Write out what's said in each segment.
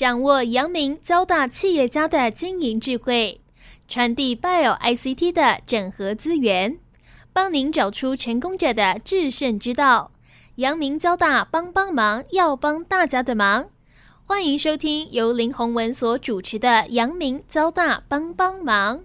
掌握阳明交大企业家的经营智慧，传递 Bio ICT 的整合资源，帮您找出成功者的制胜之道。阳明交大帮帮忙，要帮大家的忙。欢迎收听由林宏文所主持的《阳明交大帮帮忙》。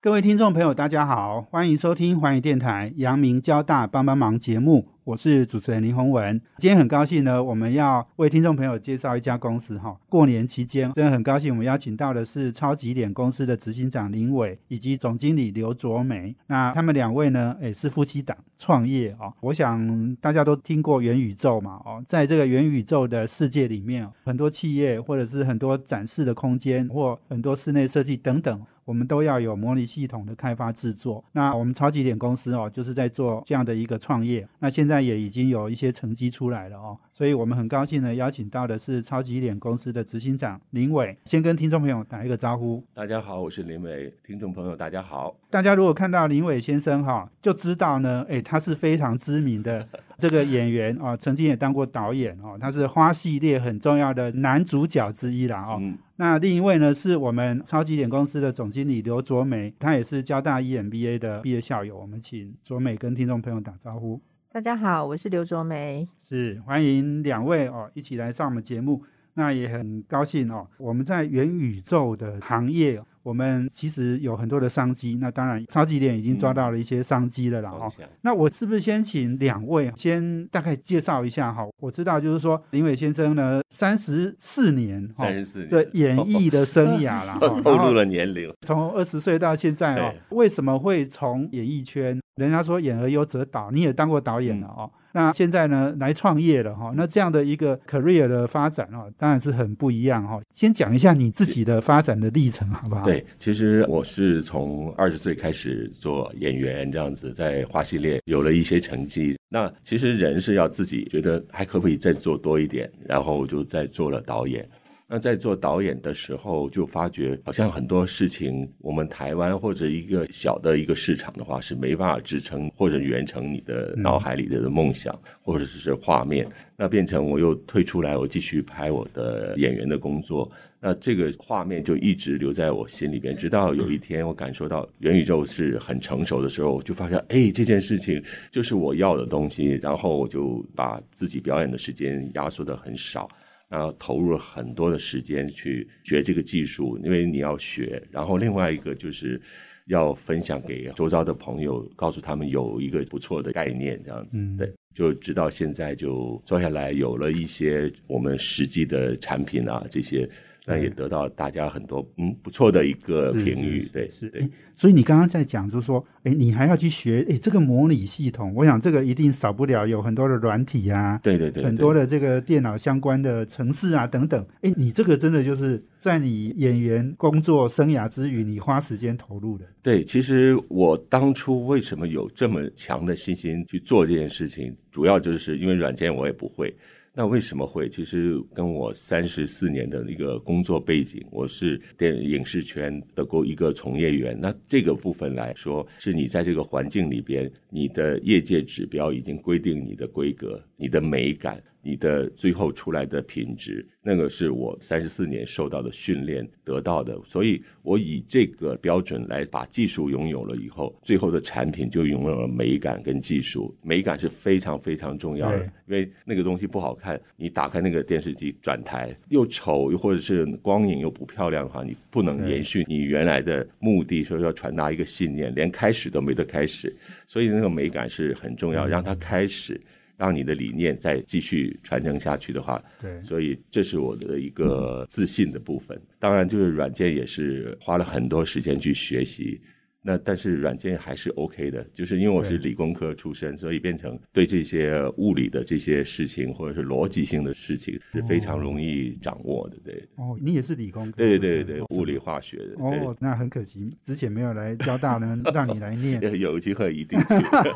各位听众朋友，大家好，欢迎收听环宇电台《阳明交大帮帮忙》节目。我是主持人林宏文，今天很高兴呢，我们要为听众朋友介绍一家公司哈。过年期间，真的很高兴，我们邀请到的是超级点公司的执行长林伟以及总经理刘卓梅。那他们两位呢，也是夫妻档创业哦。我想大家都听过元宇宙嘛哦，在这个元宇宙的世界里面，很多企业或者是很多展示的空间或很多室内设计等等。我们都要有模拟系统的开发制作。那我们超级点公司哦，就是在做这样的一个创业。那现在也已经有一些成绩出来了哦，所以我们很高兴呢，邀请到的是超级点公司的执行长林伟，先跟听众朋友打一个招呼。大家好，我是林伟。听众朋友，大家好。大家如果看到林伟先生哈，就知道呢，哎，他是非常知名的这个演员啊，曾经也当过导演哦，他是花系列很重要的男主角之一啦哦。那另一位呢，是我们超级点公司的总经理刘卓美，他也是交大 EMBA 的毕业校友。我们请卓美跟听众朋友打招呼。大家好，我是刘卓美，是欢迎两位哦一起来上我们节目。那也很高兴哦，我们在元宇宙的行业。我们其实有很多的商机，那当然超级点已经抓到了一些商机了啦。哈。那我是不是先请两位先大概介绍一下哈？我知道就是说林伟先生呢，三十四年，三十四年的演艺的生涯了，透露了年龄，从二十岁到现在哦，为什么会从演艺圈？人家说演而优则导，你也当过导演了哦。那现在呢，来创业了哈。那这样的一个 career 的发展哦，当然是很不一样哈。先讲一下你自己的发展的历程好不好？对，其实我是从二十岁开始做演员，这样子在花系列有了一些成绩。那其实人是要自己觉得还可不可以再做多一点，然后就再做了导演。那在做导演的时候，就发觉好像很多事情，我们台湾或者一个小的一个市场的话，是没办法支撑或者圆成你的脑海里的梦想，或者是画面。那变成我又退出来，我继续拍我的演员的工作。那这个画面就一直留在我心里边，直到有一天我感受到元宇宙是很成熟的时候，我就发现，哎，这件事情就是我要的东西。然后我就把自己表演的时间压缩的很少。然后投入了很多的时间去学这个技术，因为你要学。然后另外一个就是要分享给周遭的朋友，告诉他们有一个不错的概念，这样子。对，就直到现在就做下来，有了一些我们实际的产品啊，这些。那也得到大家很多嗯不错的一个评语，对，是对。所以你刚刚在讲，就是说，哎，你还要去学，哎，这个模拟系统，我想这个一定少不了有很多的软体啊，对对对，很多的这个电脑相关的程式啊等等。哎，你这个真的就是在你演员工作生涯之余，你花时间投入的。对，其实我当初为什么有这么强的信心去做这件事情，主要就是因为软件我也不会。那为什么会？其实跟我三十四年的一个工作背景，我是电影视圈的过一个从业员。那这个部分来说，是你在这个环境里边，你的业界指标已经规定你的规格、你的美感。你的最后出来的品质，那个是我三十四年受到的训练得到的，所以我以这个标准来把技术拥有了以后，最后的产品就拥有了美感跟技术。美感是非常非常重要的，因为那个东西不好看，你打开那个电视机转台又丑，又或者是光影又不漂亮的话，你不能延续你原来的目的，说要传达一个信念，连开始都没得开始。所以那个美感是很重要，让它开始。让你的理念再继续传承下去的话，对，所以这是我的一个自信的部分。当然，就是软件也是花了很多时间去学习。那但是软件还是 OK 的，就是因为我是理工科出身，所以变成对这些物理的这些事情或者是逻辑性的事情是非常容易掌握的，对。哦，你也是理工科？对对对对，物理化学的。哦，那很可惜，之前没有来交大呢，让你来念。有机会一定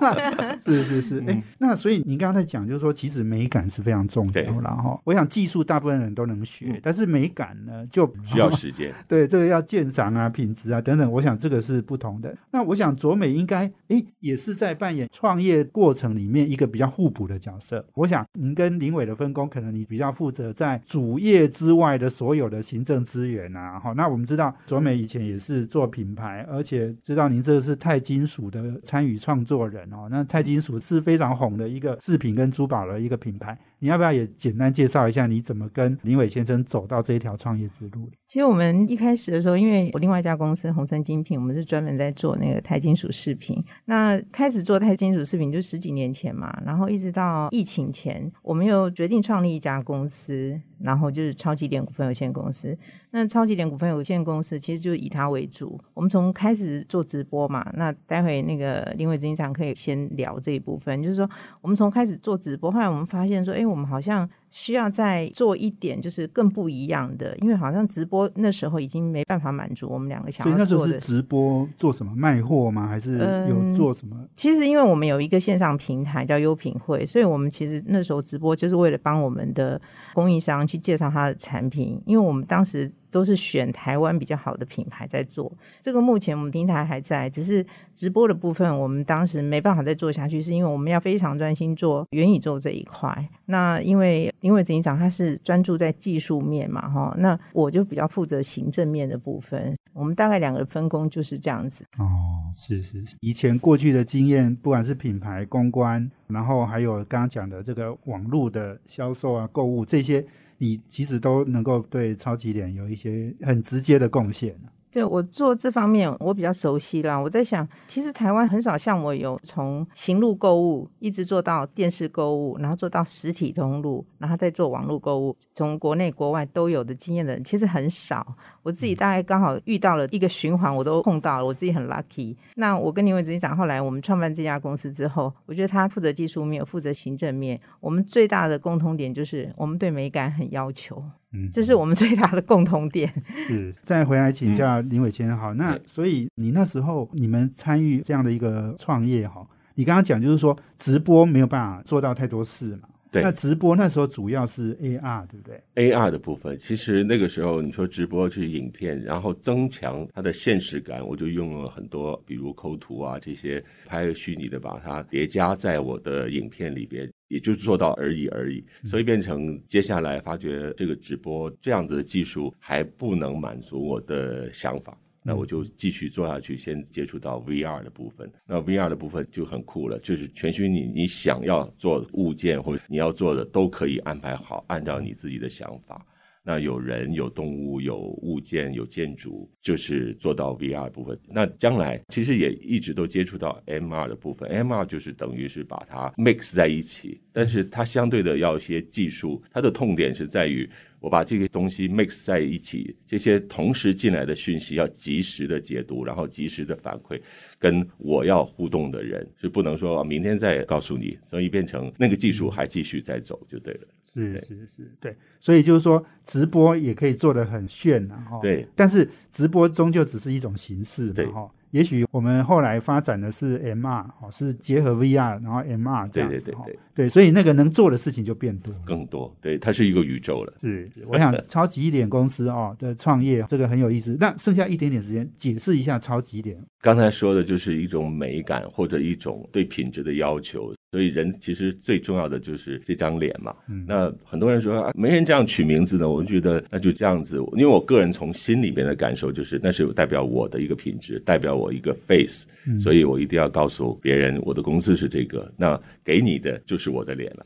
是是是，哎，那所以您刚才讲，就是说其实美感是非常重要，然后我想技术大部分人都能学，但是美感呢就需要时间。对，这个要鉴赏啊、品质啊等等，我想这个是不同。的。那我想卓美应该诶也是在扮演创业过程里面一个比较互补的角色。我想您跟林伟的分工，可能你比较负责在主业之外的所有的行政资源啊。好，那我们知道卓美以前也是做品牌，而且知道您这个是钛金属的参与创作人哦。那钛金属是非常红的一个饰品跟珠宝的一个品牌。你要不要也简单介绍一下你怎么跟林伟先生走到这一条创业之路？其实我们一开始的时候，因为我另外一家公司宏森精品，我们是专门在做那个钛金属饰品。那开始做钛金属饰品就十几年前嘛，然后一直到疫情前，我们又决定创立一家公司，然后就是超级点股份有限公司。那超级点股份有限公司其实就以它为主。我们从开始做直播嘛，那待会那个林伟执行长可以先聊这一部分，就是说我们从开始做直播，后来我们发现说，哎。我们好像需要再做一点，就是更不一样的，因为好像直播那时候已经没办法满足我们两个想要做的。直播做什么卖货吗？还是有做什么？其实因为我们有一个线上平台叫优品会，所以我们其实那时候直播就是为了帮我们的供应商去介绍他的产品，因为我们当时。都是选台湾比较好的品牌在做，这个目前我们平台还在，只是直播的部分，我们当时没办法再做下去，是因为我们要非常专心做元宇宙这一块。那因为因为执行长他是专注在技术面嘛，哈，那我就比较负责行政面的部分。我们大概两个分工就是这样子。哦，是是，以前过去的经验，不管是品牌公关，然后还有刚刚讲的这个网络的销售啊、购物这些。你其实都能够对超级脸有一些很直接的贡献。对我做这方面，我比较熟悉啦。我在想，其实台湾很少像我有从行路购物一直做到电视购物，然后做到实体通路，然后再做网络购物，从国内国外都有的经验的人，其实很少。我自己大概刚好遇到了一个循环，我都碰到了，我自己很 lucky。那我跟林伟执行长后来我们创办这家公司之后，我觉得他负责技术面，负责行政面，我们最大的共通点就是我们对美感很要求。这是我们最大的共同点。是，再回来请教林伟先生，好，那所以你那时候你们参与这样的一个创业，哈，你刚刚讲就是说直播没有办法做到太多事嘛。对那直播那时候主要是 AR，对不对？AR 的部分，其实那个时候你说直播去影片，然后增强它的现实感，我就用了很多，比如抠图啊这些，拍虚拟的把它叠加在我的影片里边，也就做到而已而已。所以变成接下来发觉这个直播这样子的技术还不能满足我的想法。那我就继续做下去，先接触到 VR 的部分。那 VR 的部分就很酷了，就是全虚拟，你想要做物件或者你要做的都可以安排好，按照你自己的想法。那有人、有动物、有物件、有建筑，就是做到 VR 部分。那将来其实也一直都接触到 MR 的部分，MR 就是等于是把它 mix 在一起，但是它相对的要一些技术，它的痛点是在于。我把这些东西 mix 在一起，这些同时进来的讯息要及时的解读，然后及时的反馈，跟我要互动的人是不能说明天再告诉你，所以变成那个技术还继续在走就对了。是是是，对，所以就是说直播也可以做的很炫啊，哈。对，但是直播终究只是一种形式嘛，哈。也许我们后来发展的是 MR，哦，是结合 VR，然后 MR 这样子，对对对对，所以那个能做的事情就变多，更多，对，它是一个宇宙了。是，我想 超级一点公司哦的创业，这个很有意思。那剩下一点点时间，解释一下超级一点。刚才说的就是一种美感或者一种对品质的要求。所以人其实最重要的就是这张脸嘛。那很多人说啊没人这样取名字呢，我就觉得那就这样子。因为我个人从心里边的感受就是，那是代表我的一个品质，代表我一个 face，所以我一定要告诉别人我的公司是这个。那给你的就是我的脸了。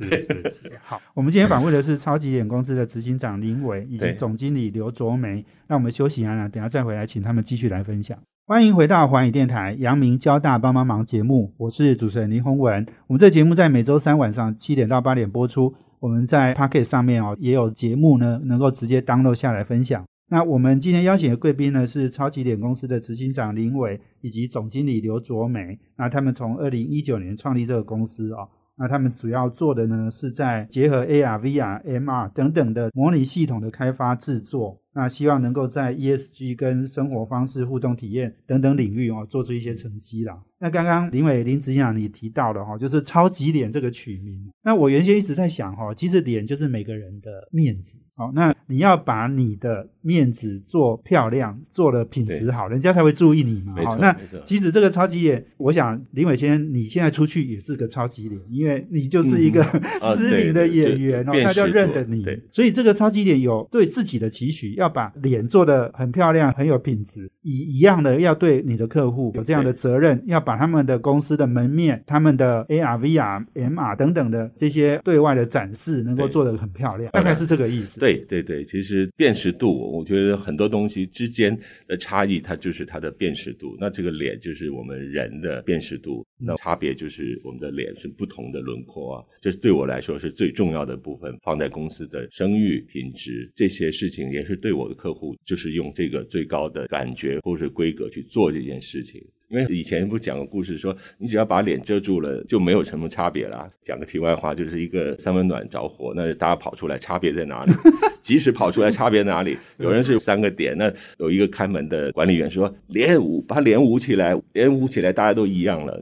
好，我们今天访问的是超级脸公司的执行长林伟以及总经理刘卓梅。那我们休息一下，等下再回来，请他们继续来分享。欢迎回到环宇电台、阳明交大帮帮忙节目，我是主持人林宏文。我们这节目在每周三晚上七点到八点播出。我们在 Pocket 上面哦也有节目呢，能够直接 download 下来分享。那我们今天邀请的贵宾呢是超级点公司的执行长林伟以及总经理刘卓美。那他们从二零一九年创立这个公司哦。那他们主要做的呢，是在结合 AR、VR、MR 等等的模拟系统的开发制作。那希望能够在 ESG 跟生活方式互动体验等等领域哦，做出一些成绩啦。那刚刚林伟林执行长你提到的哈，就是超级脸这个取名。那我原先一直在想哈，其实脸就是每个人的面子好，那你要把你的面子做漂亮，做的品质好，人家才会注意你嘛。好，那其实这个超级脸，我想林伟先生你现在出去也是个超级脸，因为你就是一个、啊 知名的演员大家认得你对。所以这个超级脸有对自己的期许，要把脸做的很漂亮，很有品质。一一样的要对你的客户有这样的责任，要把他们的公司的门面、他们的 AR、VR、MR 等等的这些对外的展示，能够做得很漂亮，大概是这个意思。对对对对，其实辨识度，我觉得很多东西之间的差异，它就是它的辨识度。那这个脸就是我们人的辨识度，那差别就是我们的脸是不同的轮廓啊。这是对我来说是最重要的部分，放在公司的声誉、品质这些事情，也是对我的客户，就是用这个最高的感觉或者规格去做这件事情。因为以前不讲个故事说，你只要把脸遮住了，就没有什么差别啦。讲个题外话，就是一个三温暖着火，那大家跑出来，差别在哪里？即使跑出来，差别哪里？有人是三个点，那有一个看门的管理员说，脸捂，把脸捂起来，脸捂起来，大家都一样了，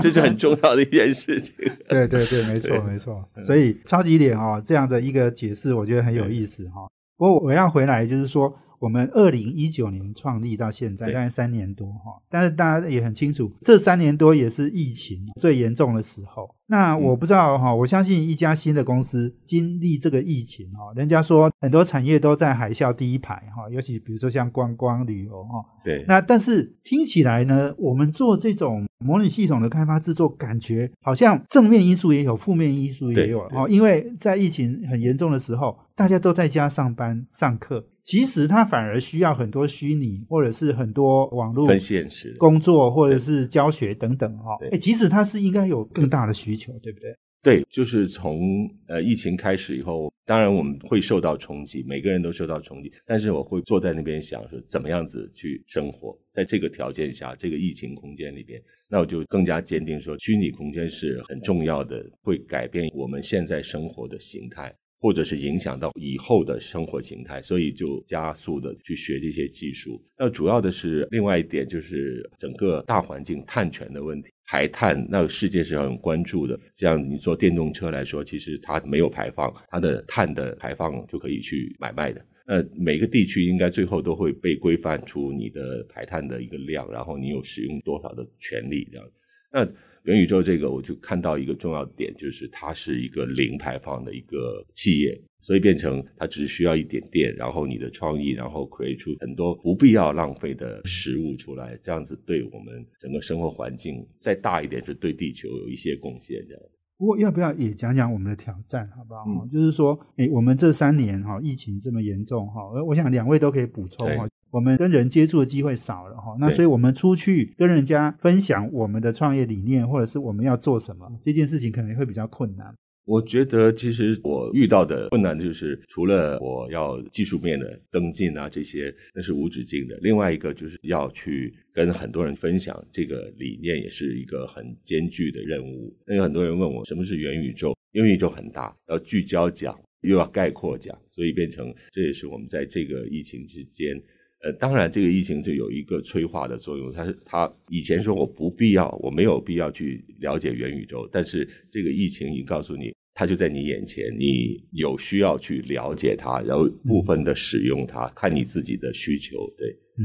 这是很重要的一件事情。对对对，没错没错。所以超级脸哦，这样的一个解释，我觉得很有意思哈、不过我要回来就是说，我们二零一九年创立到现在，大概三年多哈，但是大家也很清楚，这三年多也是疫情最严重的时候。那我不知道哈，我相信一家新的公司经历这个疫情哈，人家说很多产业都在海啸第一排哈，尤其比如说像观光旅游哈，对，那但是听起来呢，我们做这种模拟系统的开发制作，感觉好像正面因素也有，负面因素也有对哦。因为在疫情很严重的时候，大家都在家上班上课，其实它反而需要很多虚拟或者是很多网络分现实工作或者是教学等等哈、哎，其实它是应该有更大的需求，对不对？对，就是从呃疫情开始以后，当然我们会受到冲击，每个人都受到冲击。但是我会坐在那边想说，怎么样子去生活，在这个条件下，这个疫情空间里边，那我就更加坚定说，虚拟空间是很重要的，会改变我们现在生活的形态。或者是影响到以后的生活形态，所以就加速的去学这些技术。那主要的是另外一点，就是整个大环境碳权的问题，排碳，那个世界是很关注的。这样你做电动车来说，其实它没有排放，它的碳的排放就可以去买卖的。那每个地区应该最后都会被规范出你的排碳的一个量，然后你有使用多少的权利这样。那元宇宙这个，我就看到一个重要点，就是它是一个零排放的一个企业，所以变成它只需要一点电，然后你的创意，然后 create 出很多不必要浪费的食物出来，这样子对我们整个生活环境再大一点，是对地球有一些贡献这样。不过要不要也讲讲我们的挑战，好不好？嗯就是说，诶，我们这三年哈，疫情这么严重哈，我我想两位都可以补充哈对。我们跟人接触的机会少了哈，那所以我们出去跟人家分享我们的创业理念，或者是我们要做什么，这件事情可能会比较困难。我觉得其实我遇到的困难就是，除了我要技术面的增进啊，这些那是无止境的。另外一个就是要去跟很多人分享这个理念，也是一个很艰巨的任务。那有很多人问我什么是元宇宙，元宇宙很大，要聚焦讲，又要概括讲，所以变成这也是我们在这个疫情之间。呃，当然，这个疫情就有一个催化的作用。它是它以前说我不必要，我没有必要去了解元宇宙，但是这个疫情已经告诉你，它就在你眼前，你有需要去了解它，然后部分的使用它，看你自己的需求。对，嗯，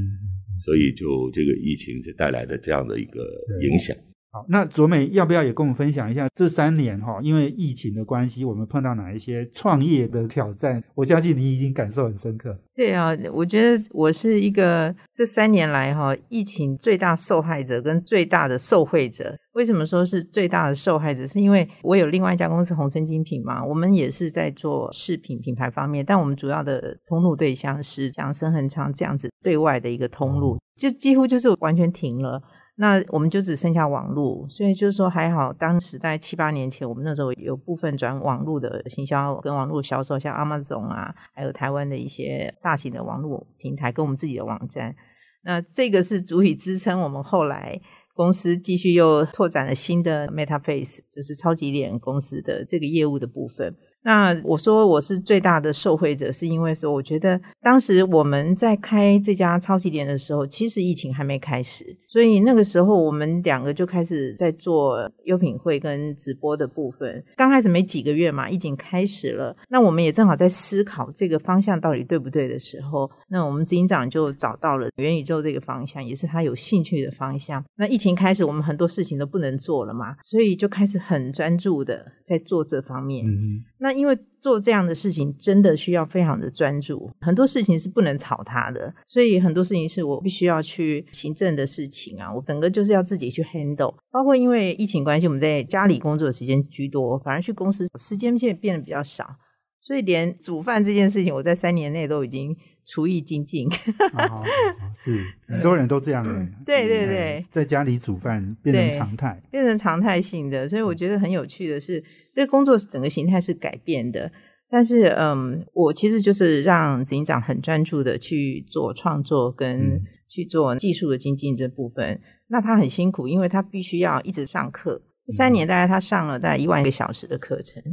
所以就这个疫情就带来的这样的一个影响。好，那卓美要不要也跟我们分享一下这三年哈，因为疫情的关系，我们碰到哪一些创业的挑战？我相信你已经感受很深刻。对啊，我觉得我是一个这三年来哈疫情最大受害者跟最大的受惠者。为什么说是最大的受害者？是因为我有另外一家公司红森精品嘛，我们也是在做饰品品牌方面，但我们主要的通路对象是像深恒昌这样子对外的一个通路，就几乎就是完全停了。那我们就只剩下网络，所以就是说还好，当时在七八年前，我们那时候有部分转网络的行销跟网络销售，像 Amazon 啊，还有台湾的一些大型的网络平台跟我们自己的网站。那这个是足以支撑我们后来公司继续又拓展了新的 MetaFace，就是超级脸公司的这个业务的部分。那我说我是最大的受惠者，是因为说我觉得当时我们在开这家超级脸的时候，其实疫情还没开始，所以那个时候我们两个就开始在做优品会跟直播的部分。刚开始没几个月嘛，疫情开始了，那我们也正好在思考这个方向到底对不对的时候，那我们执行长就找到了元宇宙这个方向，也是他有兴趣的方向。那疫情开始，我们很多事情都不能做了嘛，所以就开始很专注的在做这方面。嗯那因为做这样的事情真的需要非常的专注，很多事情是不能吵他的，所以很多事情是我必须要去行政的事情啊，我整个就是要自己去 handle。包括因为疫情关系，我们在家里工作的时间居多，反而去公司时间现在变得比较少，所以连煮饭这件事情，我在三年内都已经厨艺精进。是很多人都这样 的，对对嗯对，在家里煮饭变成常态。变成常态性的，所以我觉得很有趣的是，这个工作整个形态是改变的。但是，嗯，我其实就是让执行长很专注的去做创作跟嗯去做技术的精进这部分。那他很辛苦，因为他必须要一直上课。这三年大概他上了大概一万个小时的课程，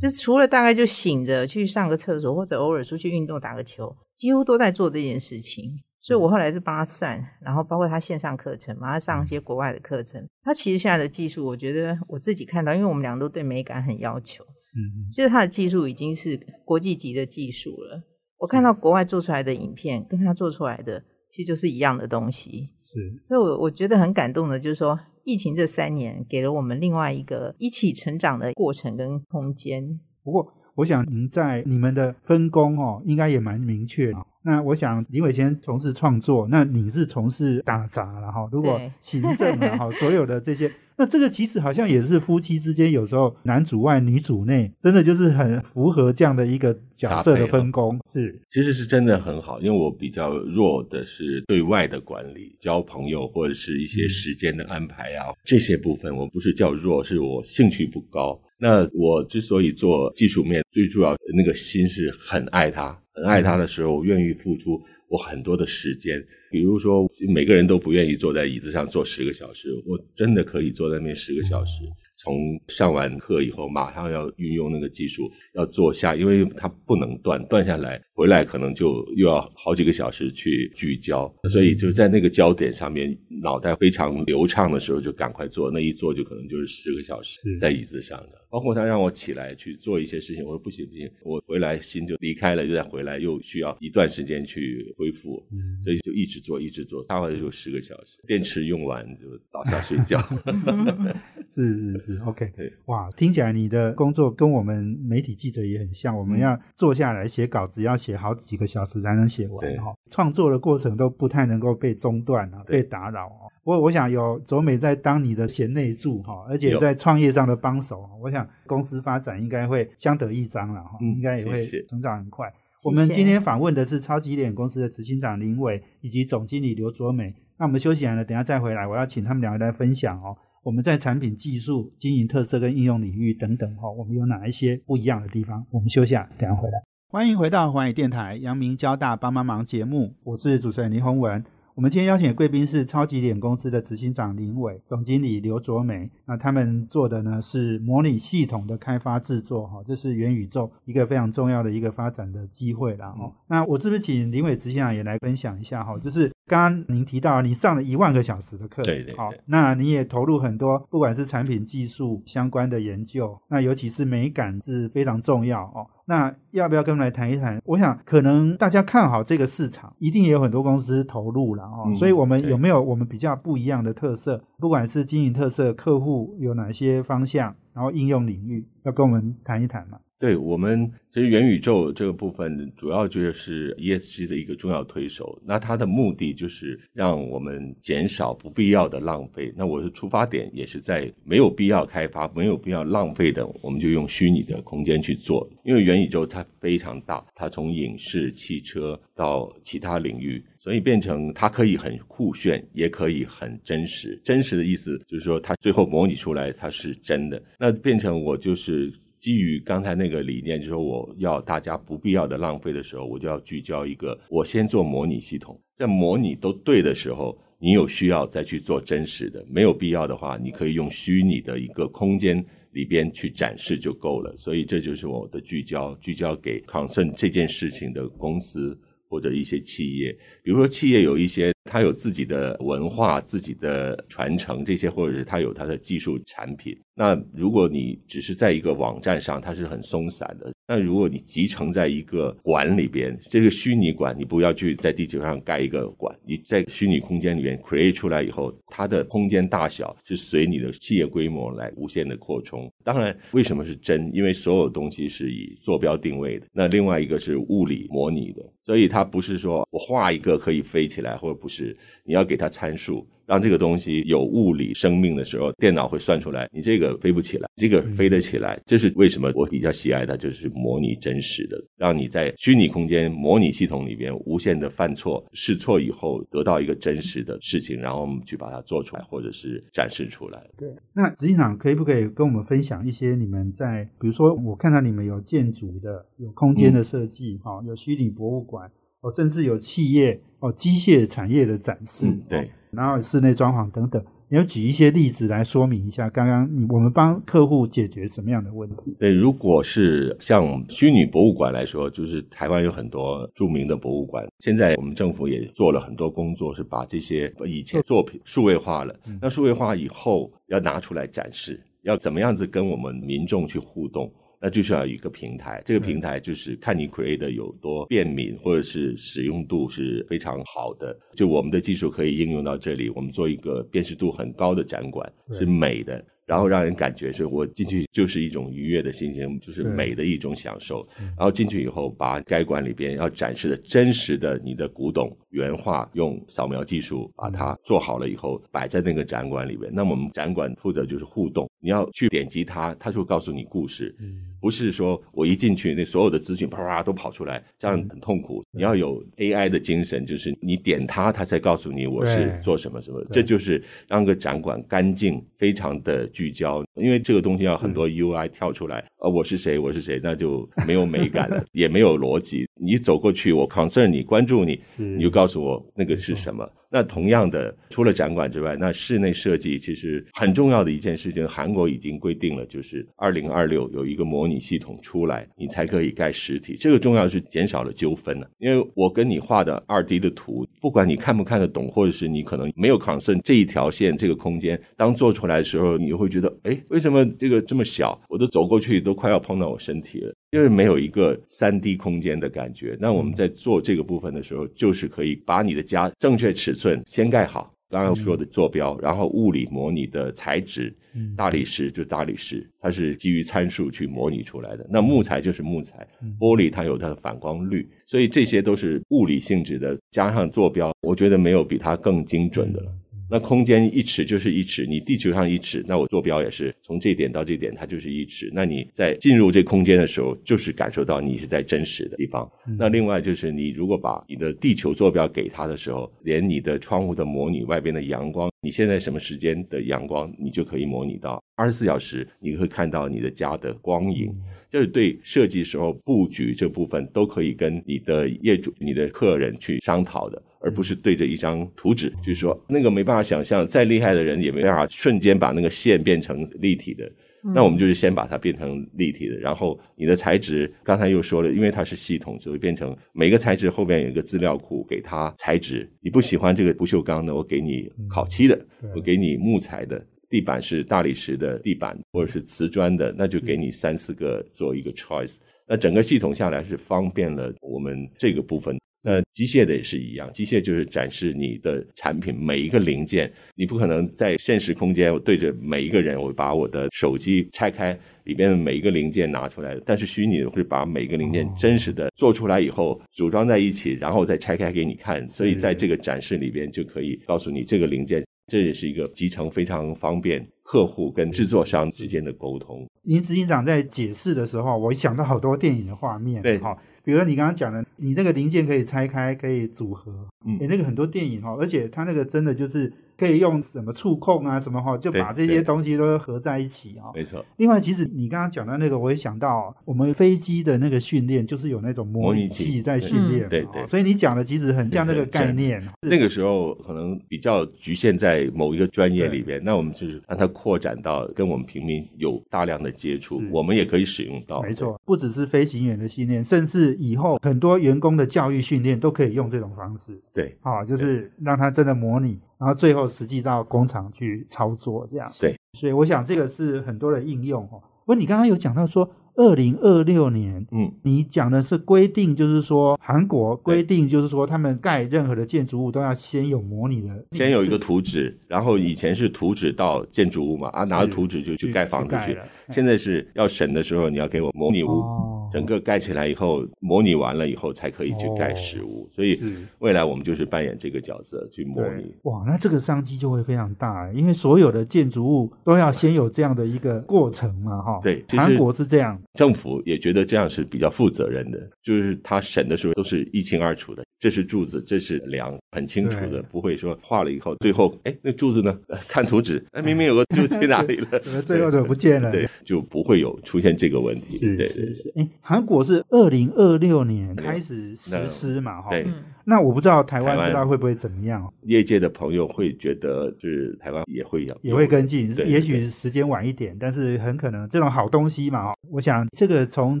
就是除了大概就醒着去上个厕所，或者偶尔出去运动打个球，几乎都在做这件事情。所以我后来是帮他算，然后包括他线上课程，帮他上一些国外的课程。他其实现在的技术，我觉得我自己看到，因为我们俩都对美感很要求，嗯其实他的技术已经是国际级的技术了。我看到国外做出来的影片，跟他做出来的其实就是一样的东西。是所以我，我觉得很感动的，就是说，疫情这三年给了我们另外一个一起成长的过程跟空间。不过，我想您在你们的分工哦，应该也蛮明确的。那我想林伟先从事创作，那你是从事打杂了哈。如果 行政了哈，所有的这些，那这个其实好像也是夫妻之间有时候男主外女主内，真的就是很符合这样的一个角色的分工。是，其实是真的很好，因为我比较弱的是对外的管理、交朋友或者是一些时间的安排啊，这些部分我不是叫弱，是我兴趣不高。那我之所以做技术面，最主要的那个心是很爱他，很爱他的时候，我愿意付出我很多的时间。比如说，每个人都不愿意坐在椅子上坐十个小时，我真的可以坐在那十个小时。从上完课以后，马上要运用那个技术，要坐下，因为它不能断，断下来回来可能就又要好几个小时去聚焦，所以就在那个焦点上面，脑袋非常流畅的时候，就赶快做，那一做就可能就是十个小时在椅子上的。包括他让我起来去做一些事情，我说不行不行，我回来心就离开了，又再回来，又需要一段时间去恢复，所以就一直做一直做，大概就十个小时，电池用完就倒下睡觉。是是是，OK，对哇，听起来你的工作跟我们媒体记者也很像，我们要坐下来写稿子，要写好几个小时才能写完对哈。创作的过程都不太能够被中断啊，被打扰哦。不过我想有卓美在当你的贤内助哈，而且在创业上的帮手，我想公司发展应该会相得益彰了哈，嗯应该也会成长很快。谢我们今天访问的是超级脸公司的执行长林伟以及总经理刘卓美。那我们休息完了，等一下再回来，我要请他们两个来分享哦。我们在产品技术、经营特色跟应用领域等等哈、哦，我们有哪一些不一样的地方？我们休息啊，等一下回来。欢迎回到环宇电台阳明交大帮帮忙节目，我是主持人林宏文。我们今天邀请的贵宾是超级脸公司的执行长林伟、总经理刘卓美。那他们做的呢是模拟系统的开发制作，哈，这是元宇宙一个非常重要的一个发展的机会啦。哈、那我是不是请林伟执行长也来分享一下哈？就是刚刚您提到你上了一万个小时的课，对对对好，那你也投入很多，不管是产品技术相关的研究，那尤其是美感是非常重要哦。那要不要跟我们来谈一谈？我想可能大家看好这个市场，一定也有很多公司投入了哦。嗯所以我们有没有我们比较不一样的特色？不管是经营特色，客户有哪些方向，然后应用领域，要跟我们谈一谈嘛？对我们其实元宇宙这个部分，主要就是 ESG 的一个重要推手。那它的目的就是让我们减少不必要的浪费。那我的出发点也是在没有必要开发、没有必要浪费的，我们就用虚拟的空间去做。因为元宇宙它非常大，它从影视、汽车到其他领域。所以变成它可以很酷炫，也可以很真实。真实的意思就是说，它最后模拟出来它是真的。那变成我就是基于刚才那个理念，就是说我要大家不必要的浪费的时候，我就要聚焦一个，我先做模拟系统，在模拟都对的时候。你有需要再去做真实的；没有必要的话，你可以用虚拟的一个空间里边去展示就够了。所以这就是我的聚焦，聚焦给 concern 这件事情的公司或者一些企业。比如说，企业有一些它有自己的文化、自己的传承这些，或者是它有它的技术产品。那如果你只是在一个网站上，它是很松散的。那如果你集成在一个馆里边，这个虚拟馆，你不要去在地球上盖一个馆，你在虚拟空间里面 create 出来以后，它的空间大小是随你的企业规模来无限的扩充。当然，为什么是真？因为所有东西是以坐标定位的。那另外一个是物理模拟的，所以它不是说我画一个可以飞起来，或者不是，你要给它参数。让这个东西有物理生命的时候，电脑会算出来，你这个飞不起来，这个飞得起来。这是为什么我比较喜爱它，就是模拟真实的，让你在虚拟空间模拟系统里边无限的犯错、试错以后，得到一个真实的事情，然后我们去把它做出来，或者是展示出来。对，那执行长可以不可以跟我们分享一些你们在，比如说我看到你们有建筑的、有空间的设计，哈，有虚拟博物馆，哦，甚至有企业哦机械产业的展示，对。然后室内装潢等等，你要举一些例子来说明一下，刚刚我们帮客户解决什么样的问题？对，如果是像虚拟博物馆来说，就是台湾有很多著名的博物馆，现在我们政府也做了很多工作，是把这些以前作品数位化了。那数位化以后要拿出来展示，要怎么样子跟我们民众去互动？那就需要一个平台，这个平台就是看你 create 有多便民，或者是使用度是非常好的。就我们的技术可以应用到这里，我们做一个辨识度很高的展馆，是美的。然后让人感觉是我进去就是一种愉悦的心情，就是美的一种享受。然后进去以后，把该馆里边要展示的真实的你的古董原画，用扫描技术把它做好了以后，摆在那个展馆里边。那么我们展馆负责就是互动，你要去点击它，它就会告诉你故事。不是说我一进去，那所有的资讯啪啪都跑出来，这样很痛苦。你要有 AI 的精神，就是你点它，它才告诉你我是做什么什么。这就是让个展馆干净，非常的。聚焦，因为这个东西要很多 UI 跳出来，呃，我是谁，我是谁，那就没有美感了，也没有逻辑。你走过去，我 concern 你，关注你，你就告诉我那个是什么。那同样的，除了展馆之外，那室内设计其实很重要的一件事情，韩国已经规定了，就是二零二六有一个模拟系统出来，你才可以盖实体。这个重要是减少了纠纷了，因为我跟你画的二 D 的图，不管你看不看得懂，或者是你可能没有 concern 这一条线这个空间，当做出来的时候，你会觉得，哎，为什么这个这么小？我都走过去都快要碰到我身体了。因为没有一个三 D 空间的感觉，那我们在做这个部分的时候，就是可以把你的家正确尺寸先盖好，刚刚说的坐标，然后物理模拟的材质，大理石就大理石，它是基于参数去模拟出来的。那木材就是木材，玻璃它有它的反光率，所以这些都是物理性质的，加上坐标，我觉得没有比它更精准的了。那空间一尺就是一尺，你地球上一尺，那我坐标也是从这点到这点，它就是一尺。那你在进入这空间的时候，就是感受到你是在真实的地方。那另外就是你如果把你的地球坐标给它的时候，连你的窗户的模拟外边的阳光，你现在什么时间的阳光，你就可以模拟到二十四小时，你会看到你的家的光影。就是对设计时候布局这部分都可以跟你的业主、你的客人去商讨的。而不是对着一张图纸，就是说那个没办法想象，再厉害的人也没办法瞬间把那个线变成立体的。那我们就是先把它变成立体的，然后你的材质刚才又说了，因为它是系统，就会变成每个材质后边有一个资料库，给它材质。你不喜欢这个不锈钢的，我给你烤漆的，我给你木材的，地板是大理石的地板或者是瓷砖的，那就给你三四个做一个 choice。那整个系统下来是方便了我们这个部分。那机械的也是一样，机械就是展示你的产品每一个零件，你不可能在现实空间我对着每一个人，我把我的手机拆开里边的每一个零件拿出来，但是虚拟的会把每个零件真实的做出来以后组装在一起，然后再拆开给你看，所以在这个展示里边就可以告诉你这个零件，这也是一个集成非常方便客户跟制作商之间的沟通。您执行长在解释的时候，我想到好多电影的画面，对，哈。比如你刚刚讲的，你这个零件可以拆开，可以组合，嗯诶那个很多电影哈，而且它那个真的就是可以用什么触控啊什么哈，就把这些东西都合在一起哈。没错，另外，其实你刚刚讲到那个，我也想到我们飞机的那个训练，就是有那种模拟器器在训练嘛，对对哦所以你讲的其实很像那个概念。那个时候可能比较局限在某一个专业里边，那我们就是让它扩展到跟我们平民有大量的接触，我们也可以使用到。没错，不只是飞行员的训练，甚至以后很多员工的教育训练都可以用这种方式。对啊、就是让他真的模拟，然后最后实际到工厂去操作，这样。对，所以我想这个是很多的应用哦。不过你刚刚有讲到说，二零二六年，嗯，你讲的是规定，就是说韩国规定，就是说他们盖任何的建筑物都要先有模拟的，先有一个图纸，然后以前是图纸到建筑物嘛，啊，拿着图纸就去盖房子去去。现在是要审的时候，你要给我模拟屋，哦，整个盖起来以后，模拟完了以后才可以去盖实物。所以未来我们就是扮演这个角色去模拟。哇，那这个商机就会非常大，因为所有的建筑物都要先有这样的一个过程嘛，哈。对韩国是这样，政府也觉得这样是比较负责任的，就是他审的时候都是一清二楚的，这是柱子，这是梁，很清楚的，不会说画了以后最后哎那柱子呢？呃 看图纸，哎明明有个柱子 去哪里了？怎么最后怎么不见了？对，就不会有出现这个问题。是对对是是，哎，韩国是二零二六年开始实施嘛，哈。对，那我不知道台湾不知道会不会怎么样，业界的朋友会觉得，就是台湾也会有也会跟进，对也许时间晚一点，但是很可能这种好东西嘛，哈。我想这个从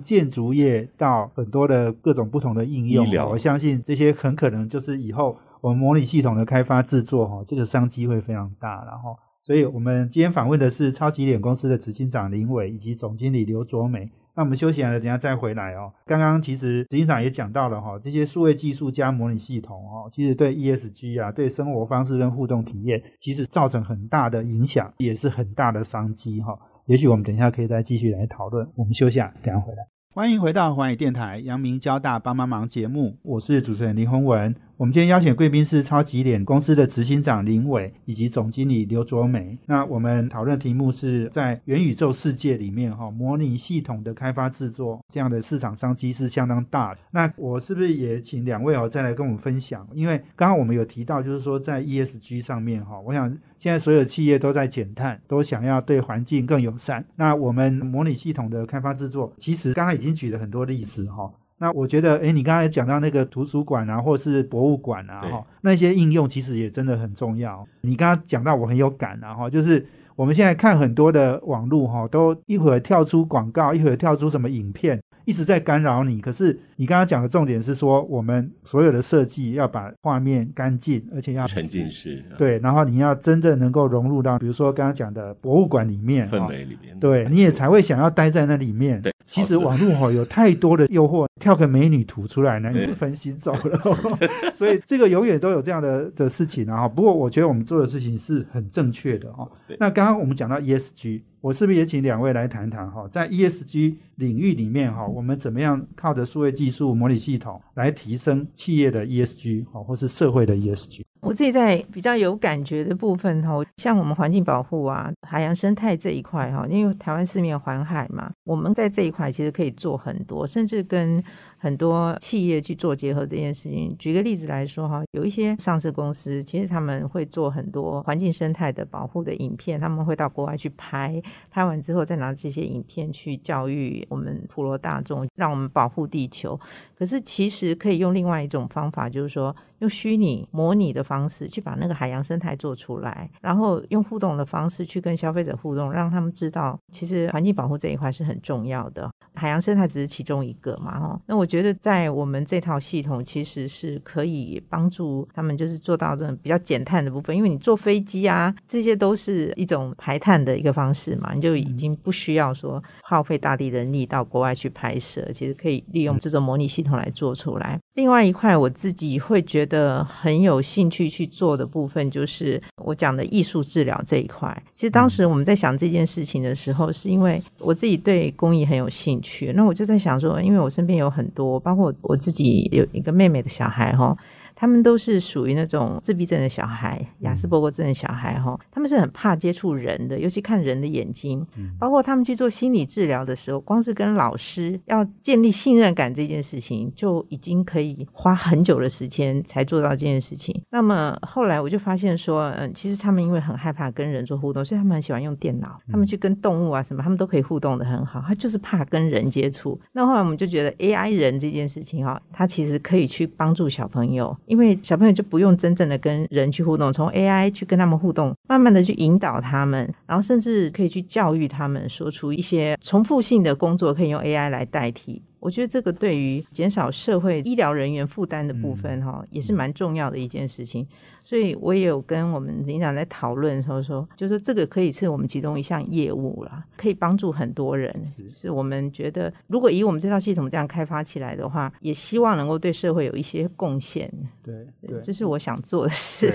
建筑业到很多的各种不同的应用我相信这些很可能就是以后我们模拟系统的开发制作，哈，这个商机会非常大，然后。所以我们今天访问的是超级脸公司的执行长林伟以及总经理刘卓美。那我们休息了，等下再回来哦。刚刚其实执行长也讲到了哈、这些数位技术加模拟系统哦，其实对 ESG 啊，对生活方式跟互动体验，其实造成很大的影响，也是很大的商机哈、也许我们等一下可以再继续来讨论。我们休息啊，等下回来。欢迎回到环宇电台阳明交大帮帮忙节目，我是主持人林宏文。我们今天邀请贵宾是超级脸公司的执行长林伟以及总经理刘卓美。那我们讨论题目是在元宇宙世界里面哈，模拟系统的开发制作这样的市场商机是相当大的。那我是不是也请两位哦再来跟我们分享？因为刚刚我们有提到，就是说在 ESG 上面哈，我想现在所有企业都在减碳，都想要对环境更友善。那我们模拟系统的开发制作，其实刚刚已经举了很多例子哈。那我觉得，哎，你刚才讲到那个图书馆啊，或是博物馆啊，对哈，那些应用其实也真的很重要。你刚刚讲到，我很有感啊，哈，就是我们现在看很多的网络哈，都一会儿跳出广告，一会儿跳出什么影片，一直在干扰你。可是你刚刚讲的重点是说，我们所有的设计要把画面干净，而且要沉浸式对，然后你要真正能够融入到，比如说刚刚讲的博物馆里面氛围里面，对，你也才会想要待在那里面。对其实网络哈、有太多的诱惑，跳个美女图出来呢，你就分心走了。所以这个永远都有这样的的事情啊。哈不过我觉得我们做的事情是很正确的哦、对那刚刚我们讲到 ESG，我是不是也请两位来谈谈哈？在 ESG 领域里面哈，我们怎么样靠着数位技术模拟系统来提升企业的 ESG 哈，或是社会的 ESG？我自己在比较有感觉的部分哈，像我们环境保护啊、海洋生态这一块哈，因为台湾四面环海嘛，我们在这一块其实可以做很多，甚至跟很多企业去做结合这件事情。举个例子来说哈，有一些上市公司其实他们会做很多环境生态的保护的影片，他们会到国外去拍，拍完之后再拿这些影片去教育我们普罗大众，让我们保护地球。可是其实可以用另外一种方法，就是说用虚拟模拟的方式去把那个海洋生态做出来，然后用互动的方式去跟消费者互动，让他们知道其实环境保护这一块是很重要的。海洋生态只是其中一个嘛，哦，那我觉得在我们这套系统其实是可以帮助他们，就是做到这种比较减碳的部分，因为你坐飞机啊，这些都是一种排碳的一个方式嘛，你就已经不需要说耗费大地人力到国外去拍摄，其实可以利用这种模拟系统来做出来。另外一块我自己会觉得很有兴趣去做的部分，就是我讲的艺术治疗这一块。其实当时我们在想这件事情的时候，是因为我自己对公益很有兴趣，那我就在想说，因为我身边有很多，包括我自己有一个妹妹的小孩哈。他们都是属于那种自闭症的小孩、雅斯伯格症的小孩哈，他们是很怕接触人的，尤其看人的眼睛，包括他们去做心理治疗的时候，光是跟老师要建立信任感这件事情，就已经可以花很久的时间才做到这件事情。那么后来我就发现说，嗯，其实他们因为很害怕跟人做互动，所以他们很喜欢用电脑，他们去跟动物啊什么，他们都可以互动的很好，他就是怕跟人接触。那后来我们就觉得 AI 人这件事情哈，它其实可以去帮助小朋友，因为小朋友就不用真正的跟人去互动，从 AI 去跟他们互动，慢慢的去引导他们，然后甚至可以去教育他们，说出一些重复性的工作可以用 AI 来代替。我觉得这个对于减少社会医疗人员负担的部分哈，也是蛮重要的一件事情。所以我也有跟我们警长在讨论，说说，就是这个可以是我们其中一项业务啦，可以帮助很多人。是我们觉得，如果以我们这套系统这样开发起来的话，也希望能够对社会有一些贡献。对对，这是我想做的事。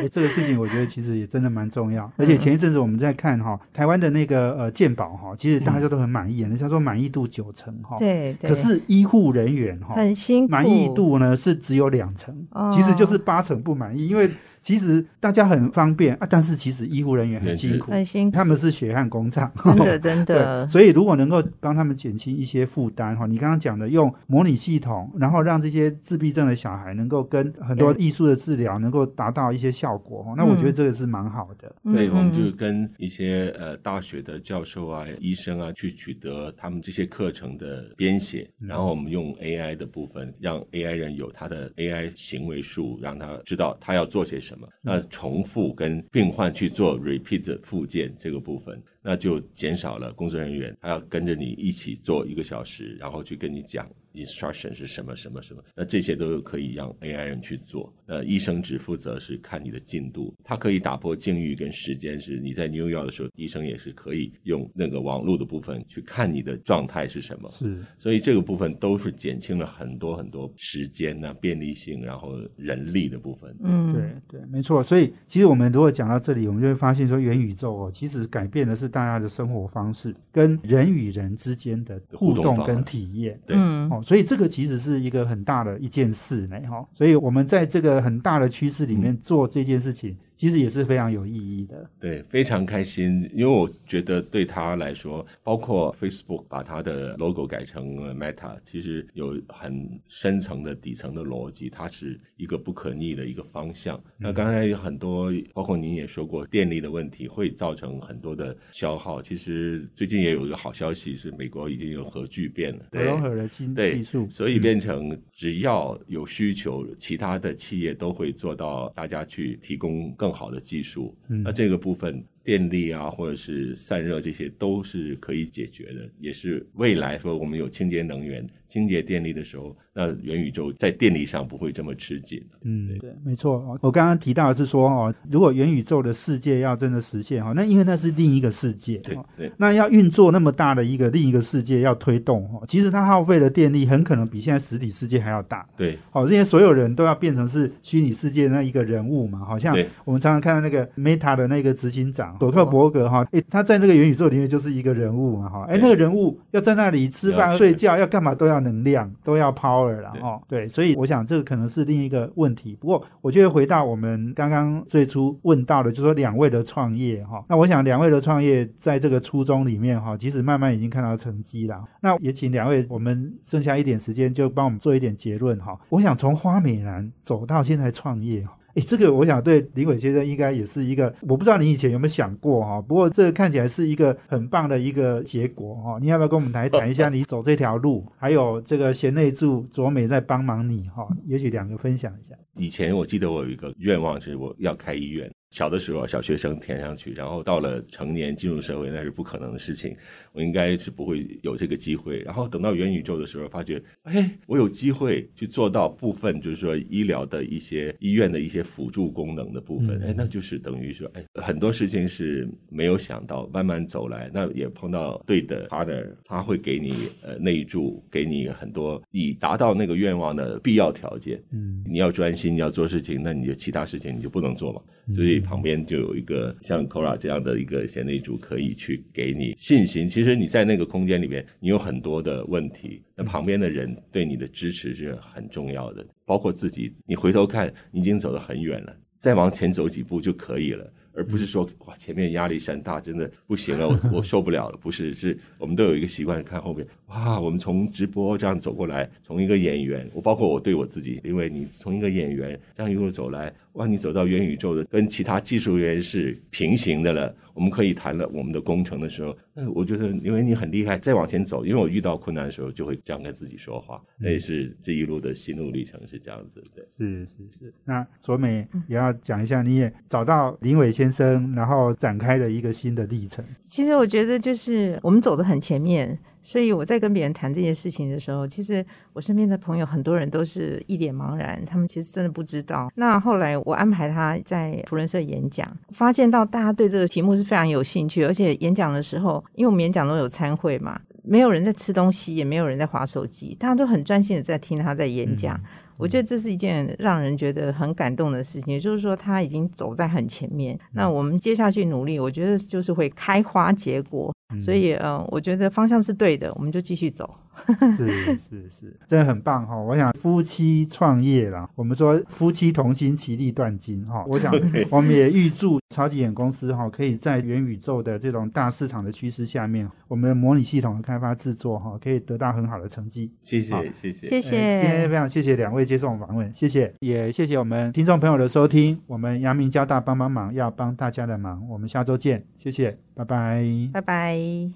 对，这个事情我觉得其实也真的蛮重要。而且前一阵子我们在看哈，台湾的那个呃健保哈，其实大家都很满意，人家说满意度九成哈。对。可是医护人员哈，很辛苦，满意度呢是只有两成，其实就是八成不满意，因为。其实大家很方便啊，但是其实医护人员很辛苦，很辛苦，他们是血汗工厂，真的真的。所以如果能够帮他们减轻一些负担哈，你刚刚讲的用模拟系统，然后让这些自闭症的小孩能够跟很多艺术的治疗能够达到一些效果哈，那我觉得这个是蛮好的。对，我们就跟一些呃大学的教授啊、医生啊去取得他们这些课程的编写，然后我们用 AI 的部分，让 AI 人有他的 AI 行为术，让他知道他要做些什么。那重复跟病患去做 repeat 复健这个部分。那就减少了工作人员，他要跟着你一起做一个小时，然后去跟你讲 instruction 是什么什么什么。那这些都可以让 AI 人去做。呃，医生只负责是看你的进度，他可以打破境遇跟时间。是你在 New York 的时候，医生也是可以用那个网络的部分去看你的状态是什么。是，所以这个部分都是减轻了很多很多时间呐、便利性，然后人力的部分。嗯，对对，没错。所以其实我们如果讲到这里，我们就会发现说，元宇宙哦，其实改变的是。大家的生活方式跟人与人之间的互动跟体验，对，哦，所以这个其实是一个很大的一件事呢，哈。所以我们在这个很大的趋势里面做这件事情。其实也是非常有意义的，对，非常开心，因为我觉得对他来说，包括 Facebook 把它的 logo 改成 Meta，其实有很深层的底层的逻辑，它是一个不可逆的一个方向。那刚才有很多，包括您也说过，电力的问题会造成很多的消耗。其实最近也有一个好消息，是美国已经有核聚变了，核融合的新技术，所以变成只要有需求，其他的企业都会做到，大家去提供更。更好的技术，那这个部分电力啊，或者是散热，这些都是可以解决的，也是未来说我们有清洁能源。清洁电力的时候，那元宇宙在电力上不会这么吃紧。嗯，对，没错。我刚刚提到的是说，哦，如果元宇宙的世界要真的实现，哈，那因为那是另一个世界，对对。那要运作那么大的一个另一个世界，要推动，哈，其实它耗费的电力很可能比现在实体世界还要大。对，好，这些所有人都要变成是虚拟世界那一个人物嘛，好像我们常常看到那个 Meta 的那个执行长佐克伯格，哈，哎，他在那个元宇宙里面就是一个人物嘛，哈，哎，那个人物要在那里吃饭、睡觉，要干嘛都要。能量都要 power 了哈，对，所以我想这个可能是另一个问题。不过，我就会回到我们刚刚最初问到的，就说两位的创业哈，那我想两位的创业在这个初衷里面哈，其实慢慢已经看到成绩了。那也请两位，我们剩下一点时间就帮我们做一点结论哈。我想从花美男走到现在创业哈。这个我想对李伟先生应该也是一个，我不知道你以前有没有想过哈。不过这看起来是一个很棒的一个结果哈。你要不要跟我们来谈一下你走这条路，还有这个贤内助卓美在帮忙你哈？也许两个分享一下。以前我记得我有一个愿望，就是我要开医院。小的时候，小学生填上去，然后到了成年进入社会，那是不可能的事情。我应该是不会有这个机会。然后等到元宇宙的时候，发觉，哎，我有机会去做到部分，就是说医疗的一些医院的一些辅助功能的部分。哎，那就是等于说，哎，很多事情是没有想到，慢慢走来，那也碰到对的 partner，他会给你呃内助，给你很多以达到那个愿望的必要条件。嗯，你要专心你要做事情，那你就其他事情你就不能做嘛。所以。旁边就有一个像 Kora 这样的一个贤内助，可以去给你信心。其实你在那个空间里面，你有很多的问题，那旁边的人对你的支持是很重要的，包括自己，你回头看，你已经走得很远了，再往前走几步就可以了。而不是说哇，前面压力山大，真的不行了，我 我受不了了。不是，是我们都有一个习惯，看后面哇，我们从直播这样走过来，从一个演员，我包括我对我自己，因为你从一个演员这样一路走来，哇，你走到元宇宙的，跟其他技术人员是平行的了。我们可以谈了我们的工程的时候，那我觉得因为你很厉害，再往前走，因为我遇到困难的时候就会这样跟自己说话，那也是这一路的心路历程是这样子的。是是是，那卓美也要讲一下，你也找到林伟先生，然后展开了一个新的历程。其实我觉得就是我们走得很前面。所以我在跟别人谈这件事情的时候，其实我身边的朋友很多人都是一脸茫然，他们其实真的不知道。那后来我安排他在福伦社演讲，发现到大家对这个题目是非常有兴趣，而且演讲的时候，因为我们演讲都有参会嘛，没有人在吃东西，也没有人在划手机，大家都很专心的在听他在演讲。我觉得这是一件让人觉得很感动的事情，也就是说他已经走在很前面。那我们接下去努力，我觉得就是会开花结果。所以，呃，我觉得方向是对的，我们就继续走。是是是，真的很棒哈！我想夫妻创业啦，我们说夫妻同心，其利断金哈。我想我们也预祝超级眼公司哈，可以在元宇宙的这种大市场的趋势下面，我们的模拟系统的开发制作哈，可以得到很好的成绩。谢谢谢谢谢谢，今天非常谢谢两位接受访问，谢谢，也谢谢我们听众朋友的收听。我们阳明交大帮帮忙，要帮大家的忙，我们下周见，谢谢。拜拜，拜拜。